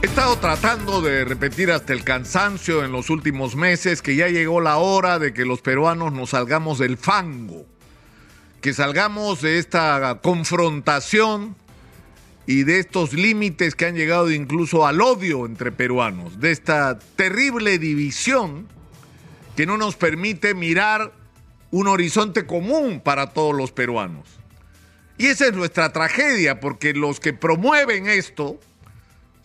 He estado tratando de repetir hasta el cansancio en los últimos meses que ya llegó la hora de que los peruanos nos salgamos del fango, que salgamos de esta confrontación y de estos límites que han llegado incluso al odio entre peruanos, de esta terrible división que no nos permite mirar un horizonte común para todos los peruanos. Y esa es nuestra tragedia, porque los que promueven esto,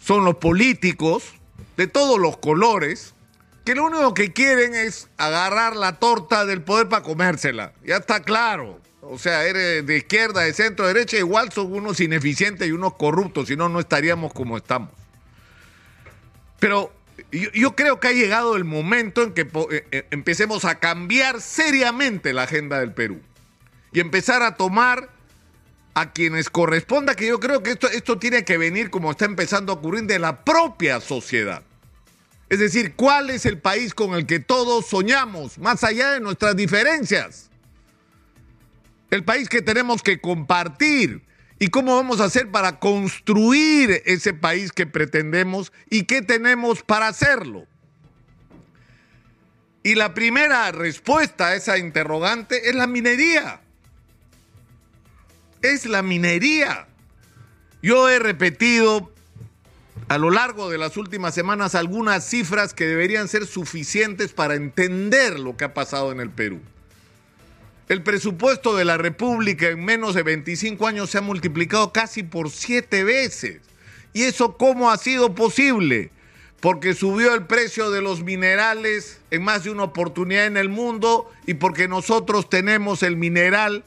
son los políticos de todos los colores que lo único que quieren es agarrar la torta del poder para comérsela. Ya está claro. O sea, eres de izquierda, de centro, de derecha, igual son unos ineficientes y unos corruptos, si no, no estaríamos como estamos. Pero yo, yo, creo que ha llegado el momento en que eh, eh, empecemos a cambiar seriamente la agenda del Perú y empezar a tomar a quienes corresponda, que yo creo que esto, esto tiene que venir como está empezando a ocurrir de la propia sociedad. Es decir, ¿cuál es el país con el que todos soñamos, más allá de nuestras diferencias? El país que tenemos que compartir. ¿Y cómo vamos a hacer para construir ese país que pretendemos y qué tenemos para hacerlo? Y la primera respuesta a esa interrogante es la minería es la minería. Yo he repetido a lo largo de las últimas semanas algunas cifras que deberían ser suficientes para entender lo que ha pasado en el Perú. El presupuesto de la República en menos de 25 años se ha multiplicado casi por siete veces. ¿Y eso cómo ha sido posible? Porque subió el precio de los minerales en más de una oportunidad en el mundo y porque nosotros tenemos el mineral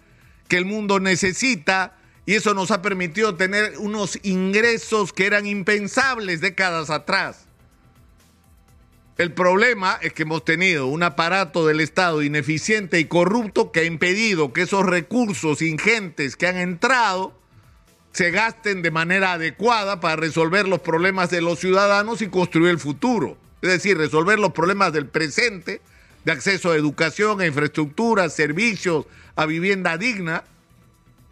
que el mundo necesita y eso nos ha permitido tener unos ingresos que eran impensables décadas atrás. El problema es que hemos tenido un aparato del Estado ineficiente y corrupto que ha impedido que esos recursos ingentes que han entrado se gasten de manera adecuada para resolver los problemas de los ciudadanos y construir el futuro. Es decir, resolver los problemas del presente de acceso a educación, a infraestructura, servicios, a vivienda digna,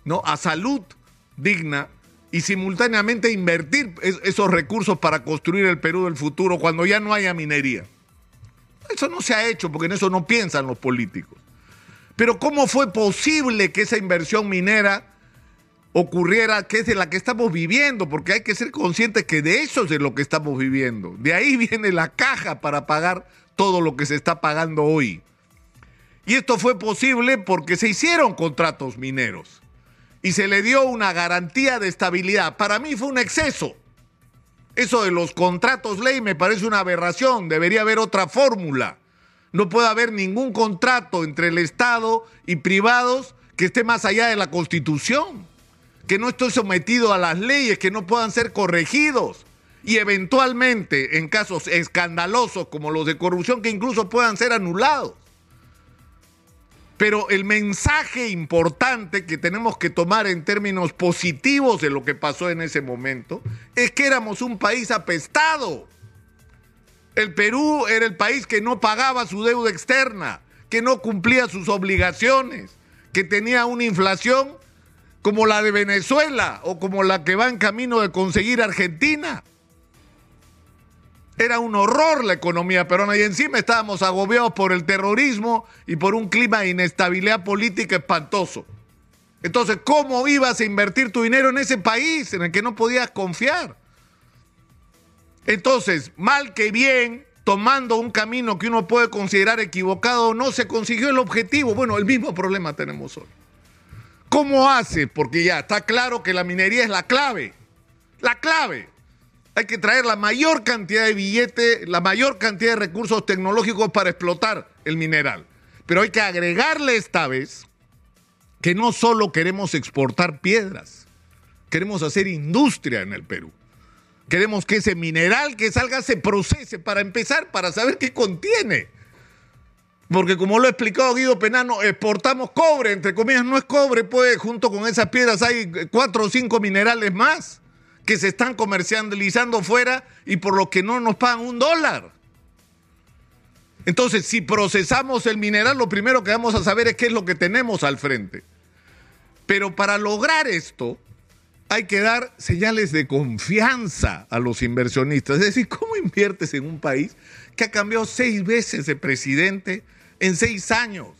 ¿no? a salud digna y simultáneamente invertir esos recursos para construir el Perú del futuro cuando ya no haya minería. Eso no se ha hecho porque en eso no piensan los políticos. Pero ¿cómo fue posible que esa inversión minera ocurriera, que es de la que estamos viviendo? Porque hay que ser conscientes que de eso es de lo que estamos viviendo. De ahí viene la caja para pagar todo lo que se está pagando hoy. Y esto fue posible porque se hicieron contratos mineros y se le dio una garantía de estabilidad. Para mí fue un exceso. Eso de los contratos ley me parece una aberración. Debería haber otra fórmula. No puede haber ningún contrato entre el Estado y privados que esté más allá de la Constitución, que no esté sometido a las leyes, que no puedan ser corregidos y eventualmente en casos escandalosos como los de corrupción que incluso puedan ser anulados. Pero el mensaje importante que tenemos que tomar en términos positivos de lo que pasó en ese momento es que éramos un país apestado. El Perú era el país que no pagaba su deuda externa, que no cumplía sus obligaciones, que tenía una inflación como la de Venezuela o como la que va en camino de conseguir Argentina. Era un horror la economía peruana y encima estábamos agobiados por el terrorismo y por un clima de inestabilidad política espantoso. Entonces, ¿cómo ibas a invertir tu dinero en ese país en el que no podías confiar? Entonces, mal que bien, tomando un camino que uno puede considerar equivocado, no se consiguió el objetivo. Bueno, el mismo problema tenemos hoy. ¿Cómo hace? Porque ya está claro que la minería es la clave. La clave. Hay que traer la mayor cantidad de billetes, la mayor cantidad de recursos tecnológicos para explotar el mineral. Pero hay que agregarle esta vez que no solo queremos exportar piedras, queremos hacer industria en el Perú. Queremos que ese mineral que salga se procese para empezar, para saber qué contiene. Porque como lo ha explicado Guido Penano, exportamos cobre, entre comillas, no es cobre, pues junto con esas piedras hay cuatro o cinco minerales más que se están comercializando fuera y por lo que no nos pagan un dólar. Entonces, si procesamos el mineral, lo primero que vamos a saber es qué es lo que tenemos al frente. Pero para lograr esto, hay que dar señales de confianza a los inversionistas. Es decir, ¿cómo inviertes en un país que ha cambiado seis veces de presidente en seis años?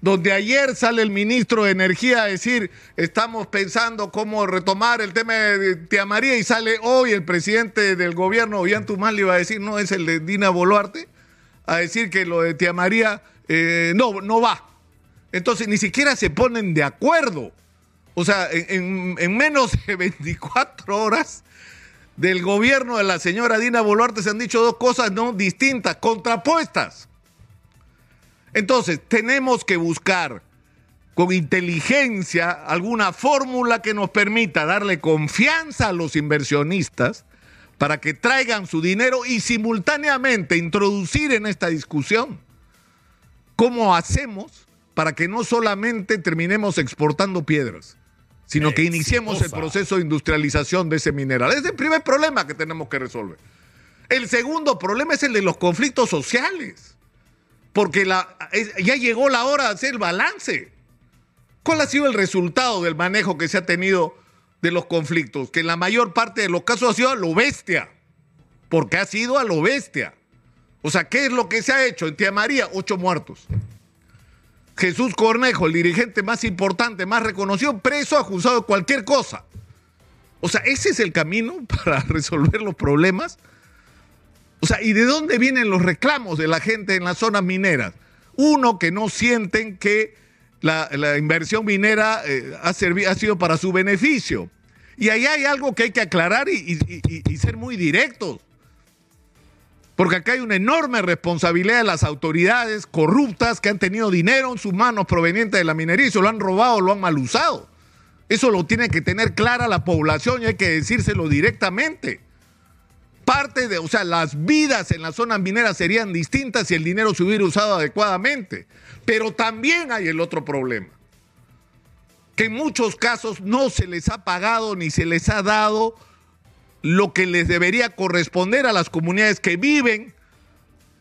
Donde ayer sale el ministro de Energía a decir, estamos pensando cómo retomar el tema de Tía María y sale hoy el presidente del gobierno, Ollantumala, iba a decir, no es el de Dina Boluarte, a decir que lo de Tía María eh, no, no va. Entonces ni siquiera se ponen de acuerdo. O sea, en, menos de 24 horas del gobierno de la señora Dina Boluarte se han dicho dos cosas no distintas, contrapuestas. Entonces, tenemos que buscar con inteligencia alguna fórmula que nos permita darle confianza a los inversionistas para que traigan su dinero y simultáneamente introducir en esta discusión cómo hacemos para que no solamente terminemos exportando piedras, sino que iniciemos el proceso de industrialización de ese mineral. Es el primer problema que tenemos que resolver. El segundo problema es el de los conflictos sociales, porque ya llegó la hora de hacer balance. ¿Cuál ha sido el resultado del manejo que se ha tenido de los conflictos? Que en la mayor parte de los casos ha sido a lo bestia, porque ha sido a lo bestia. O sea, ¿qué es lo que se ha hecho? En Tía María, ocho muertos. Jesús Cornejo, el dirigente más importante, más reconocido, preso, acusado de cualquier cosa. O sea, ese es el camino para resolver los problemas. O sea, ¿y de dónde vienen los reclamos de la gente en las zonas mineras? Uno, que no sienten que la, inversión minera eh, ha, ha, sido para su beneficio. Y ahí hay algo que hay que aclarar y, y ser muy directos. Porque acá hay una enorme responsabilidad de las autoridades corruptas que han tenido dinero en sus manos proveniente de la minería y se lo han robado, lo han mal usado. Eso lo tiene que tener clara la población y hay que decírselo directamente. Parte de, o sea, las vidas en las zonas mineras serían distintas si el dinero se hubiera usado adecuadamente. Pero también hay el otro problema, que en muchos casos no se les ha pagado ni se les ha dado lo que les debería corresponder a las comunidades que viven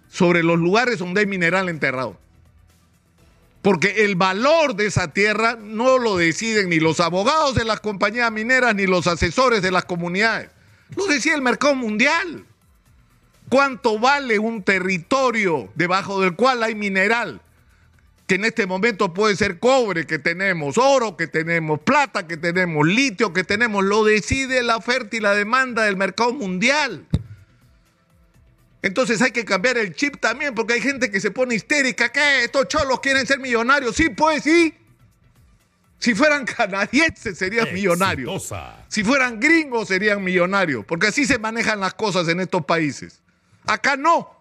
sobre los lugares donde hay mineral enterrado. Porque el valor de esa tierra no lo deciden ni los abogados de las compañías mineras ni los asesores de las comunidades. Lo decía el mercado mundial. ¿Cuánto vale un territorio debajo del cual hay mineral? que en este momento puede ser cobre que tenemos, oro que tenemos, plata que tenemos, litio que tenemos, lo decide la oferta y la demanda del mercado mundial. Entonces hay que cambiar el chip también, porque hay gente que se pone histérica, ¿qué? Estos cholos quieren ser millonarios. Sí, pues sí. Si fueran canadienses serían millonarios. Si fueran gringos serían millonarios, porque así se manejan las cosas en estos países. Acá no.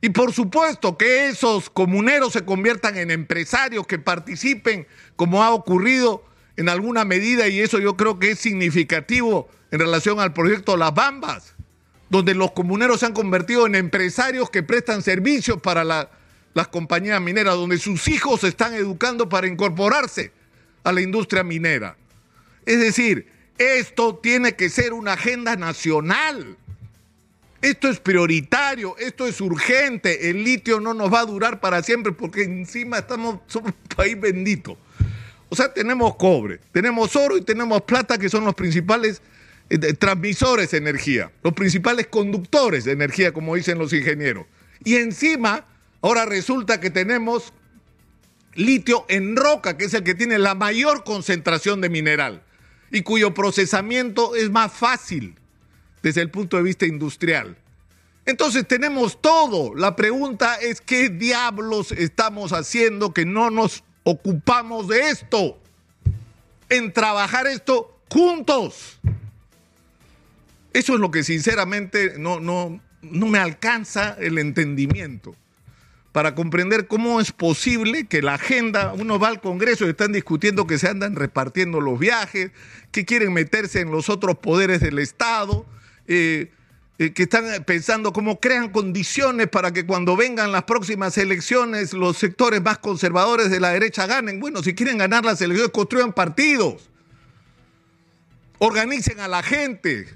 Y por supuesto que esos comuneros se conviertan en empresarios que participen, como ha ocurrido en alguna medida, y eso yo creo que es significativo en relación al proyecto Las Bambas, donde los comuneros se han convertido en empresarios que prestan servicios para las compañías mineras, donde sus hijos se están educando para incorporarse a la industria minera. Es decir, esto tiene que ser una agenda nacional esto es prioritario, esto es urgente, el litio no nos va a durar para siempre porque encima estamos, somos un país bendito. O sea, tenemos cobre, tenemos oro y tenemos plata que son los principales eh, transmisores de energía, los principales conductores de energía, como dicen los ingenieros. Y encima, ahora resulta que tenemos litio en roca, que es el que tiene la mayor concentración de mineral y cuyo procesamiento es más fácil desde el punto de vista industrial. Entonces tenemos todo. La pregunta es qué diablos estamos haciendo que no nos ocupamos de esto. En trabajar esto juntos. Eso es lo que sinceramente no, no, no me alcanza el entendimiento para comprender cómo es posible que la agenda, uno va al Congreso y están discutiendo que se andan repartiendo los viajes, que quieren meterse en los otros poderes del Estado, eh, eh, que están pensando cómo crean condiciones para que cuando vengan las próximas elecciones los sectores más conservadores de la derecha ganen. Bueno, si quieren ganar las elecciones, construyan partidos, organicen a la gente,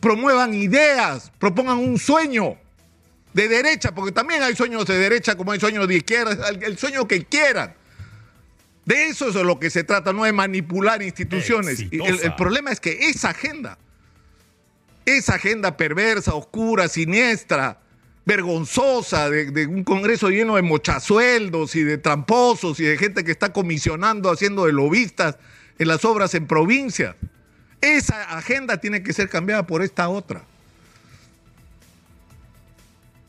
promuevan ideas, propongan un sueño de derecha, porque también hay sueños de derecha como hay sueños de izquierda, el sueño que quieran. De eso es de lo que se trata, no de manipular instituciones. El, problema es que esa agenda, esa agenda perversa, oscura, siniestra, vergonzosa, de, de un Congreso lleno de mochasueldos y de tramposos y de gente que está comisionando, haciendo de lobistas en las obras en provincia. Esa agenda tiene que ser cambiada por esta otra.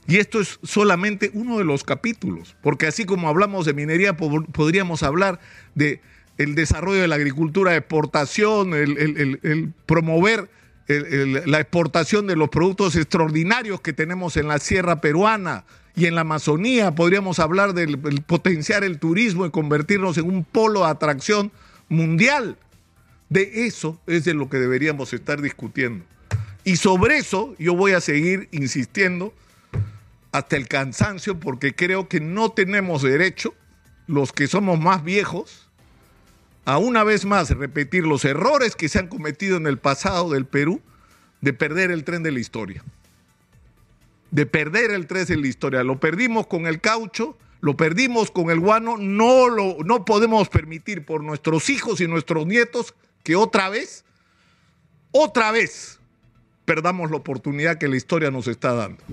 Y esto es solamente uno de los capítulos, porque así como hablamos de minería, po- podríamos hablar de el desarrollo de la agricultura de exportación, el, promover la exportación de los productos extraordinarios que tenemos en la sierra peruana y en la Amazonía. Podríamos hablar del el potenciar el turismo y convertirnos en un polo de atracción mundial. De eso es de lo que deberíamos estar discutiendo. Y sobre eso yo voy a seguir insistiendo hasta el cansancio porque creo que no tenemos derecho, los que somos más viejos, a una vez más repetir los errores que se han cometido en el pasado del Perú de perder el tren de la historia. De perder el tren de la historia. Lo perdimos con el caucho, lo perdimos con el guano, no, lo, no podemos permitir por nuestros hijos y nuestros nietos que otra vez, otra vez, perdamos la oportunidad que la historia nos está dando.